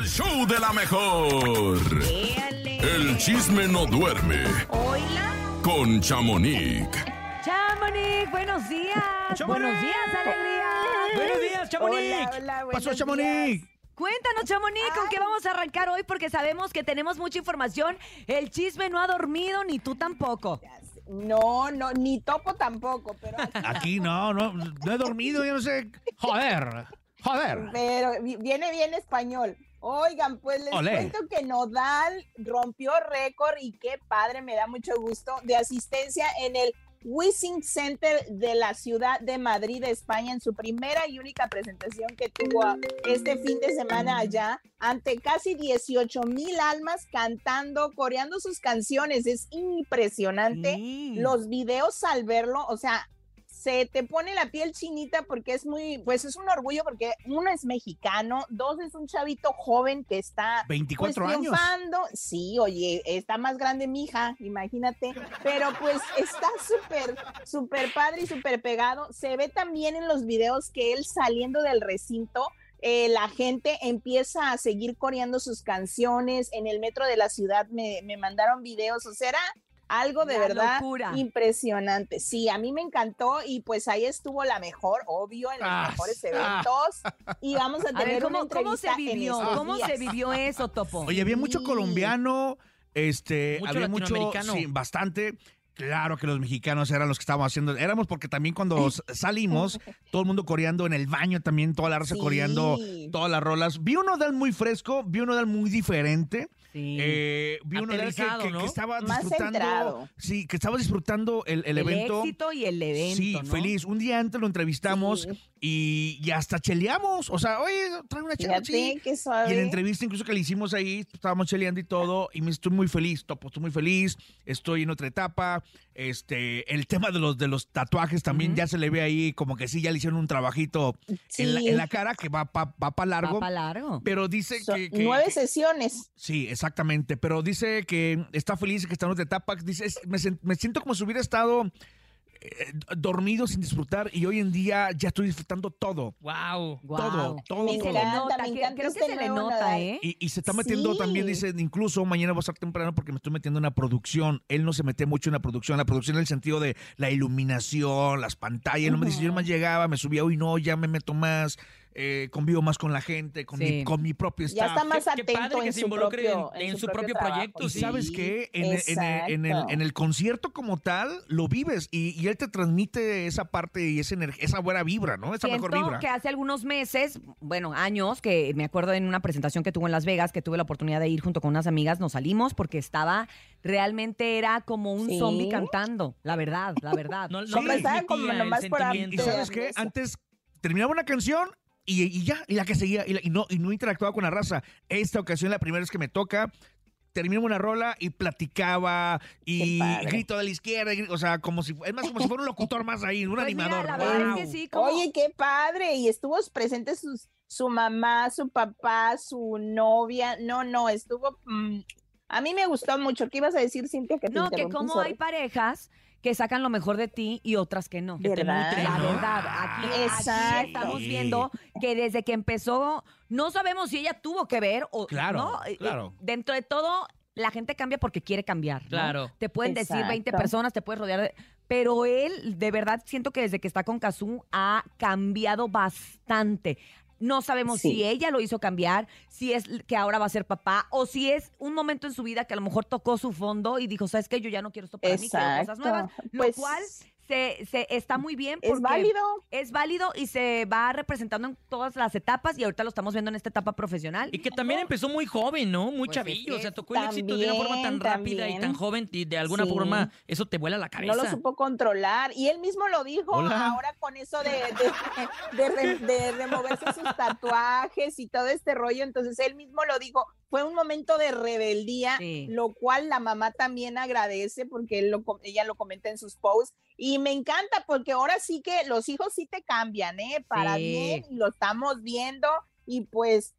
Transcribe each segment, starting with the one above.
El show de la mejor. El chisme no duerme Hola. con Chamonix. Chamonix, buenos días. Chamonix. Buenos días, alegría. Buenos días, Chamonix. Hola, hola, ¿Qué buenos pasó, Chamonix? Cuéntanos, Chamonix, ¿con qué vamos a arrancar hoy? Porque sabemos que tenemos mucha información. El chisme no ha dormido, ni tú tampoco. No, no, ni topo tampoco, pero, Aquí no, no, no he dormido, yo no sé. Joder, joder. pero vi- viene bien español. Oigan, pues les Olé. cuento que Nodal rompió récord y qué padre, me da mucho gusto, de asistencia en el Wishing Center de la ciudad de Madrid, España, en su primera y única presentación que tuvo este fin de semana allá, ante casi 18 mil almas cantando, coreando sus canciones. Es impresionante. Los videos al verlo, o sea, se te pone la piel chinita porque es muy, pues es un orgullo porque uno es mexicano, dos es un chavito joven que está 24 pues, años. triunfando. Sí, oye, está más grande mi hija, imagínate, pero pues está súper, súper padre y súper pegado. Se ve también en los videos que él saliendo del recinto, eh, la gente empieza a seguir coreando sus canciones. En el metro de la ciudad me, me mandaron videos, o sea, era algo de La verdad locura. impresionante. Sí, a mí me encantó y pues ahí estuvo la mejor, obvio, en los Ah, mejores ah. eventos. Y vamos a A tener ver, una ¿cómo, cómo se en vivió? ¿Cómo se vivió eso, Topo? Oye, había mucho Sí. colombiano, este, Mucho había mucho, sí, bastante. Claro que los mexicanos eran los que estábamos haciendo, éramos porque también cuando salimos, todo el mundo coreando en el baño también, toda la raza Sí. coreando todas las rolas. Vi un Odal muy fresco, vi un Odal muy diferente. Sí. Eh, vi un Odal que, que- ¿no? que estaba Más disfrutando. centrado. Sí, que estaba disfrutando el, el el evento. éxito y el evento, Sí, ¿no? feliz. Un día antes lo entrevistamos Sí. y, y hasta cheleamos. O sea, oye, trae una chela sí. qué Y suave. en la entrevista incluso que le hicimos ahí, estábamos cheleando y todo, y me estoy muy feliz, Topo, estoy muy feliz, estoy en otra etapa. Este, el tema de los de los tatuajes también ya se le ve ahí como que sí, ya le hicieron un trabajito en, la, en la cara que va para va pa largo. Va para largo. Pero dice que, que- nueve sesiones. Sí, exactamente. Pero dice que está feliz, que está en otra etapa. Dice, es- me, siento como si hubiera estado eh, dormido sin disfrutar y hoy en día ya estoy disfrutando todo. Wow. Guau. todo, todo, Y se le nota, me que- encanta creo que este se le nota. ¿eh? Y, y se está metiendo Sí. también, dice, incluso mañana voy a estar temprano porque me estoy metiendo en una producción. Él no se mete mucho en la producción, la producción en el sentido de la iluminación, las pantallas. Él no me dice, yo más llegaba, me subía, hoy no, ya me meto más, eh, convivo más con la gente, con, Sí. mi, con mi propio Ya staff. está más Qué- qué atento padre que en se su involucre propio, en- en su propio proyecto, Y sí. sabes qué, en, en- en el, en el- Exacto. en el concierto como tal, lo vives y, y él te transmite esa parte y esa, energía, esa buena vibra, ¿no? Esa mejor vibra. que hace algunos meses, bueno, años, que me acuerdo en una presentación que tuvo en Las Vegas, que tuve la oportunidad de ir junto con unas amigas, nos salimos porque estaba, realmente era como un Sí. zombie cantando, la verdad, la verdad. No, no Sí. como nomás por. Y sabes qué, antes terminaba una canción y, y ya, y la que seguía, y, la- y no, y no interactuaba con la raza. Esta ocasión, la primera vez que me toca, terminaba una rola y platicaba y grito de la izquierda, y o sea, como si, es más como si fuera un locutor más ahí, un Pues mira, animador. la verdad Wow. es que sí, como... Oye, qué padre. Y estuvo presente sus, su mamá, su papá, su novia. No, no, estuvo. mm, a mí me gustó mucho. ¿Qué ibas a decir, Cintia? Que te No, que como hay parejas que sacan lo mejor de ti y otras que no. Que te ¿Verdad? nutren, La ¿no? verdad, aquí, aquí estamos Sí. viendo que desde que empezó, no sabemos si ella tuvo que ver o Claro, no. Eh, claro. Dentro de todo, la gente cambia porque quiere cambiar. ¿no? Claro. Te pueden decir 20 Exacto. personas, te puedes rodear de... Pero él, de verdad, siento que desde que está con Kazú ha cambiado bastante. No sabemos Sí. si ella lo hizo cambiar, si es que ahora va a ser papá, o si es un momento en su vida que a lo mejor tocó su fondo y dijo, ¿sabes qué? Yo ya no quiero esto para mí, quiero cosas nuevas. Lo Pues, cual se, se está muy bien porque Es válido. es válido y se va representando en todas las etapas y ahorita lo estamos viendo en esta etapa profesional. Y que también empezó muy joven, ¿no? Muy Pues es chavillo. que o sea, tocó el éxito de una forma tan también, rápida y tan joven y de alguna Sí. forma eso te vuela la No cabeza. lo supo controlar. Y él mismo lo dijo Hola. ahora con eso de, de, de re- de removerse sus tatuajes y todo este rollo. Entonces él mismo lo dijo. Fue un momento de rebeldía, Sí. lo cual la mamá también agradece porque él lo, com- ella lo comenta en sus posts. Y me encanta porque ahora sí que los hijos sí te cambian, ¿eh? Para Sí. bien, y lo estamos viendo. Y pues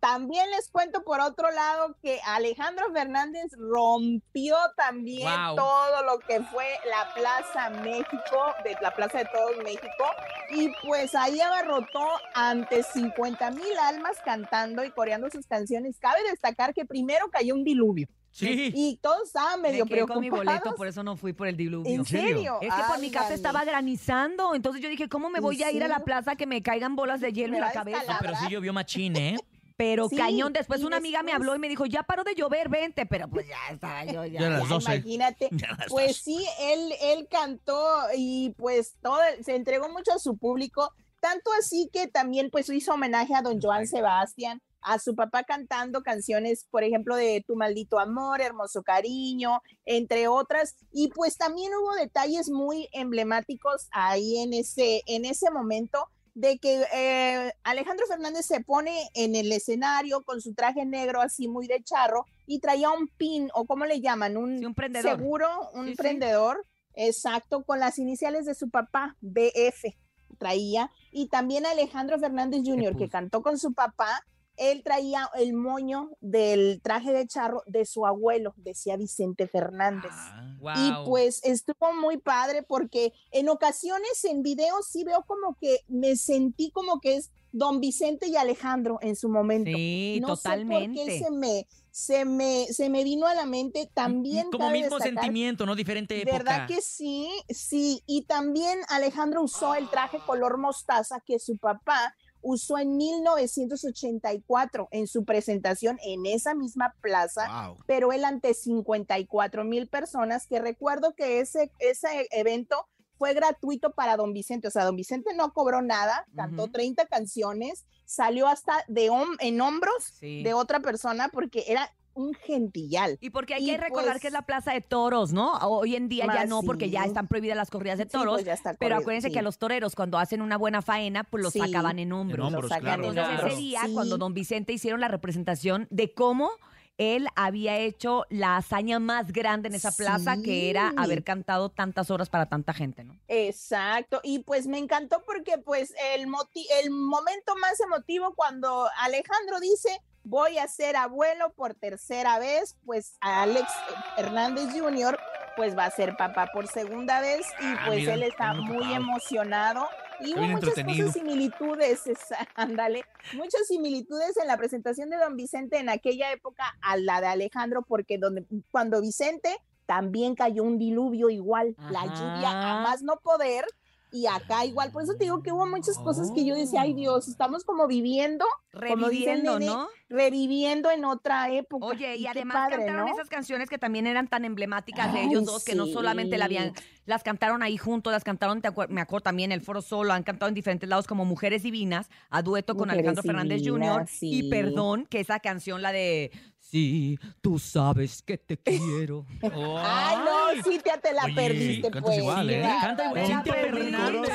también les cuento por otro lado que Alejandro Fernández rompió también Wow. todo lo que fue la Plaza México, de la Plaza de Todos México, y pues ahí abarrotó ante 50 mil almas cantando y coreando sus canciones. Cabe destacar que primero cayó un diluvio Sí. y todos estaban medio me quedé con mi preocupados. boleto, por eso no fui por el diluvio. ¿En serio? Es que por mi casa estaba granizando, entonces yo dije, ¿cómo me ¿En voy a ir a la plaza que me caigan bolas de hielo Me en la cabeza? No, pero sí llovió machín, ¿eh? Pero Sí, cañón, después una amiga me después- habló y me dijo, ya paró de llover, vente, pero pues ya estaba yo ya. Ya las Ya, 12. Imagínate. Ya las Pues 12. sí, él, él cantó y pues todo, se entregó mucho a su público, tanto así que también pues hizo homenaje a don Joan Sebastián, a su papá cantando canciones, por ejemplo, de Tu maldito amor, Hermoso cariño, entre otras, y pues también hubo detalles muy emblemáticos ahí en ese, en ese momento de que eh, Alejandro Fernández se pone en el escenario con su traje negro así muy de charro y traía un pin o cómo le llaman, un, Sí, un prendedor. seguro, un Sí, sí. prendedor, exacto, con las iniciales de su papá, BF, traía. Y también Alejandro Fernández Jr., que cantó con su papá, él traía el moño del traje de charro de su abuelo, decía Vicente Fernández. Wow. Y pues estuvo muy padre porque en ocasiones en videos sí veo como que me sentí como que es Don Vicente y Alejandro en su momento. Sí, no totalmente. sé por qué se me, se me, se me vino a la mente también. Como mismo destacar- sentimiento, ¿no? Diferente época. ¿Verdad que sí? Sí, y también Alejandro usó el traje color mostaza que su papá usó en 1984 en su presentación en esa misma plaza Wow. pero él ante 54 mil personas, que recuerdo que ese, ese evento fue gratuito para don Vicente, o sea, don Vicente no cobró nada, cantó Ujú. 30 canciones, salió hasta de en hombros Sí. de otra persona porque era un gentillal. Y porque hay Y que recordar pues- que es la plaza de toros, ¿no? Hoy en día ya no, porque ya están prohibidas las corridas de Sí, toros. pues ya está pero corrido, acuérdense sí. que a los toreros, cuando hacen una buena faena, pues los Sí. sacaban en hombros. En hombros, Lo sacan claro. en Entonces ese día, Sí. cuando don Vicente hicieron la representación de cómo él había hecho la hazaña más grande en esa plaza, que era haber cantado tantas horas para tanta gente, ¿no? Exacto, y pues me encantó porque pues el, moti- el momento más emotivo cuando Alejandro dice voy a ser abuelo por tercera vez, pues Alex Hernández Jr. pues va a ser papá por segunda vez y Ah, pues mira, él está muy emocionado y hubo muchas cosas similitudes, ándale, muchas similitudes en la presentación de don Vicente en aquella época a la de Alejandro porque donde cuando Vicente también cayó un diluvio igual, la lluvia a más no poder y acá igual, por eso te digo que hubo muchas cosas que yo decía, ay Dios, estamos como viviendo, Como Reviviendo, nene, ¿no? reviviendo en otra época. Oye, y además padre, cantaron ¿no? esas canciones que también eran tan emblemáticas de Ay, ellos dos, que no solamente la habían. Las cantaron ahí juntos, las cantaron, te acuer- me acuerdo también, el Foro Solo, han cantado en diferentes lados como Mujeres Divinas, a dueto con Mujeres Alejandro Fernández Jr. Y. Perdón, que esa canción, la de Sí, tú sabes que te quiero. Ay, no, sí, te, te la Oye, perdiste, pues. igual, ¿eh? Canta igual, Cintia Fernández.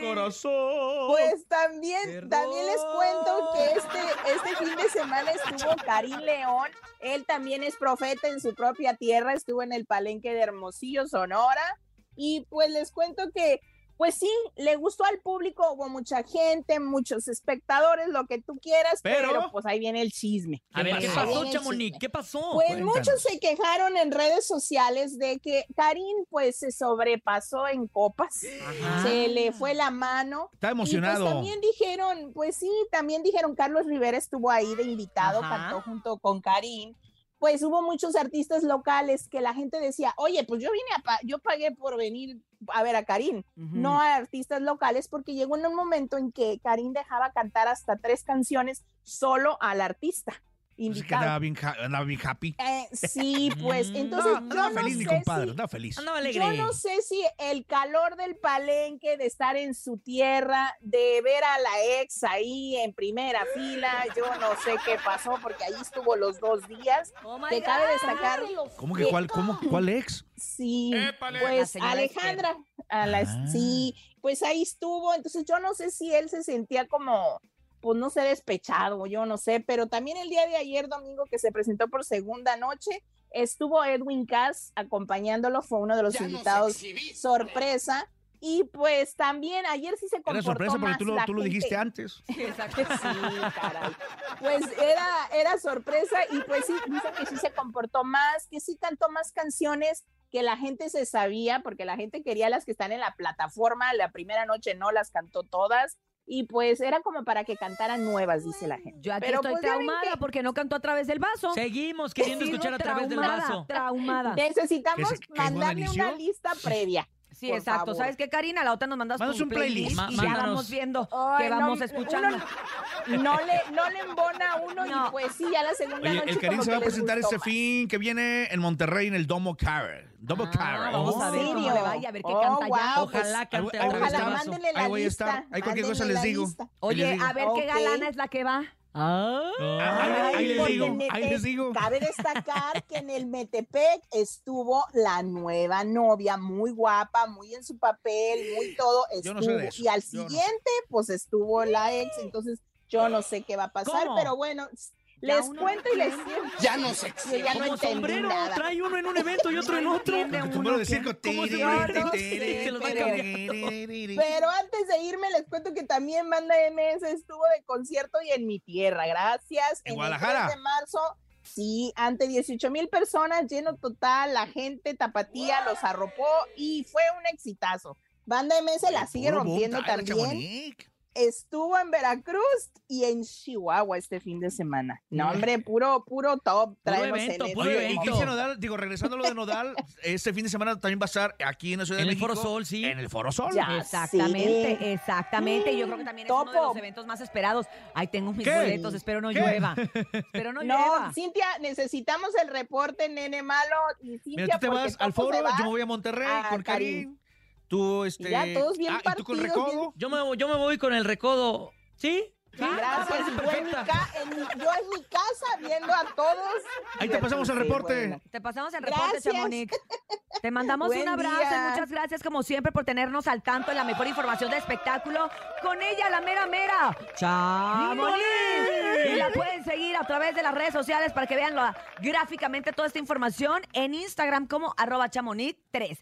corazón. Pues también, también les cuento que este, este fin de semana estuvo Karim León. Él también es profeta en su propia tierra, estuvo en el palenque de Hermosillo, Sonora. Y pues les cuento que, pues sí, le gustó al público, hubo mucha gente, muchos espectadores, lo que tú quieras, pero, Pero- pues ahí viene el chisme. A ver, ¿qué pasó, Chamonix? ¿Qué pasó? Pues Cuéntanos. muchos se quejaron en redes sociales de que Karim pues se sobrepasó en copas, Ajá. se le fue la mano. Está Y emocionado. pues también dijeron, pues sí, también dijeron, Carlos Rivera estuvo ahí de invitado, Ajá. cantó junto con Karim. Pues hubo muchos artistas locales que la gente decía, oye, pues yo vine a, pa- yo pagué por venir a ver a Karim, no a artistas locales, porque llegó en un momento en que Karim dejaba cantar hasta tres canciones solo al artista Pues es que invitado. andaba bien, andaba bien happy. Eh, sí, pues entonces Andaba, yo andaba no feliz mi sé compadre, si- andaba feliz. Andaba alegre. yo no sé si el calor del palenque, de estar en su tierra, de ver a la ex ahí en primera fila, yo no sé qué pasó porque ahí estuvo los dos días. Oh my Que cabe destacar, ¿Cómo que cuál, cómo, cuál ex? sí, La pues señora Alejandra, a la- Ah. sí, pues ahí estuvo. Entonces yo no sé si él se sentía como, pues no sé, despechado, yo no sé, pero también el día de ayer, domingo, que se presentó por segunda noche, estuvo Edwin Cass acompañándolo, fue uno de los invitados sorpresa. Y pues también ayer sí se Era comportó sorpresa porque más tú lo, tú lo dijiste antes. Exacto. Sí, caray. Pues era, era sorpresa y pues sí, dice que sí se comportó más, que sí cantó más canciones que la gente se sabía, porque la gente quería las que están en la plataforma, la primera noche no las cantó todas, y pues era como para que cantaran nuevas, dice la gente. Yo aquí Pero, estoy pues, traumada que porque no cantó a través del vaso. Seguimos queriendo escuchar a través del vaso. Traumada. Necesitamos ¿Que es- que es mandarle una lista previa. Sí, por exacto. favor. ¿Sabes qué, Karina? La otra nos mandas Mándanos un playlist. y Ma- ya mándanos. vamos viendo Ay, que no, vamos uno escuchando. No le, no le embona a uno No. y pues sí, ya la segunda Oye, noche el Karim se va a presentar gustó este fin que viene en Monterrey en el Domo Cara. Domo Ah, Cara. vamos a ¿En ver cómo le vaya, a ver qué Oh, canta ya. guau, Ojalá pues, cante a a Ojalá vaso. mándenle la Ahí voy a estar. Ahí cualquier cosa les digo. Oye, a ver qué galana es la que va. Ah. Ahí- ahí les digo, en ahí Mete- les digo. Cabe destacar que en el Metepec estuvo la nueva novia, muy guapa, muy en su papel, muy todo. Yo no Estuvo, sé de eso. Y al Yo no. siguiente, pues estuvo la ex, entonces yo no sé qué va a pasar, ¿Cómo? pero bueno, les cuento y les. Ya no sé. Yo ya no Como sombrero, nada. trae uno en un evento y otro en otro. sombrero de circo. ¿Cómo se se Pero antes de irme, les cuento que también Banda MS estuvo de concierto y en mi tierra. Gracias. ¿En el Guadalajara? 3 de marzo. Sí, ante 18 mil personas, lleno total, la gente tapatía los arropó y fue un exitazo. Banda MS la sigue rompiendo también. Estuvo en Veracruz y en Chihuahua este fin de semana. No, hombre, puro, puro top. Traemos evento, en puro Oye, y evento. momento. Cristian Nodal, digo, regresando a lo de Nodal, este fin de semana también va a estar aquí en la Ciudad En de el México. Foro Sol, sí. En el Foro Sol. Ya. Exactamente, sí. exactamente. Y yo creo que también es uno de los Topo. eventos más esperados. Ahí tengo mis ¿Qué? boletos, espero no ¿Qué? llueva. Espero no, No, llueva. Cintia, necesitamos el reporte, nene malo. Y Cintia, Mira, tú te vas al Topo foro, va yo me voy a Monterrey a con Karim. Karim. Tú, este. Mira, todos bien ah, ¿y tú con partidos, bien- Recodo? Yo me, voy- yo me voy con el recodo. ¿Sí? ¿Sí? Ah, Gracias. parece Yo en, mi perfecta. ca- en mi- yo en mi casa viendo a todos. Ahí te pasamos el Sí, reporte. bueno. Te pasamos el reporte, Gracias. Chamonix. Te mandamos Buen un abrazo día. y muchas gracias como siempre por tenernos al tanto en la mejor información de espectáculo. Con ella, la mera mera, Chamonix. Y la pueden seguir a través de las redes sociales para que vean gráficamente toda esta información en Instagram como arroba chamonix3.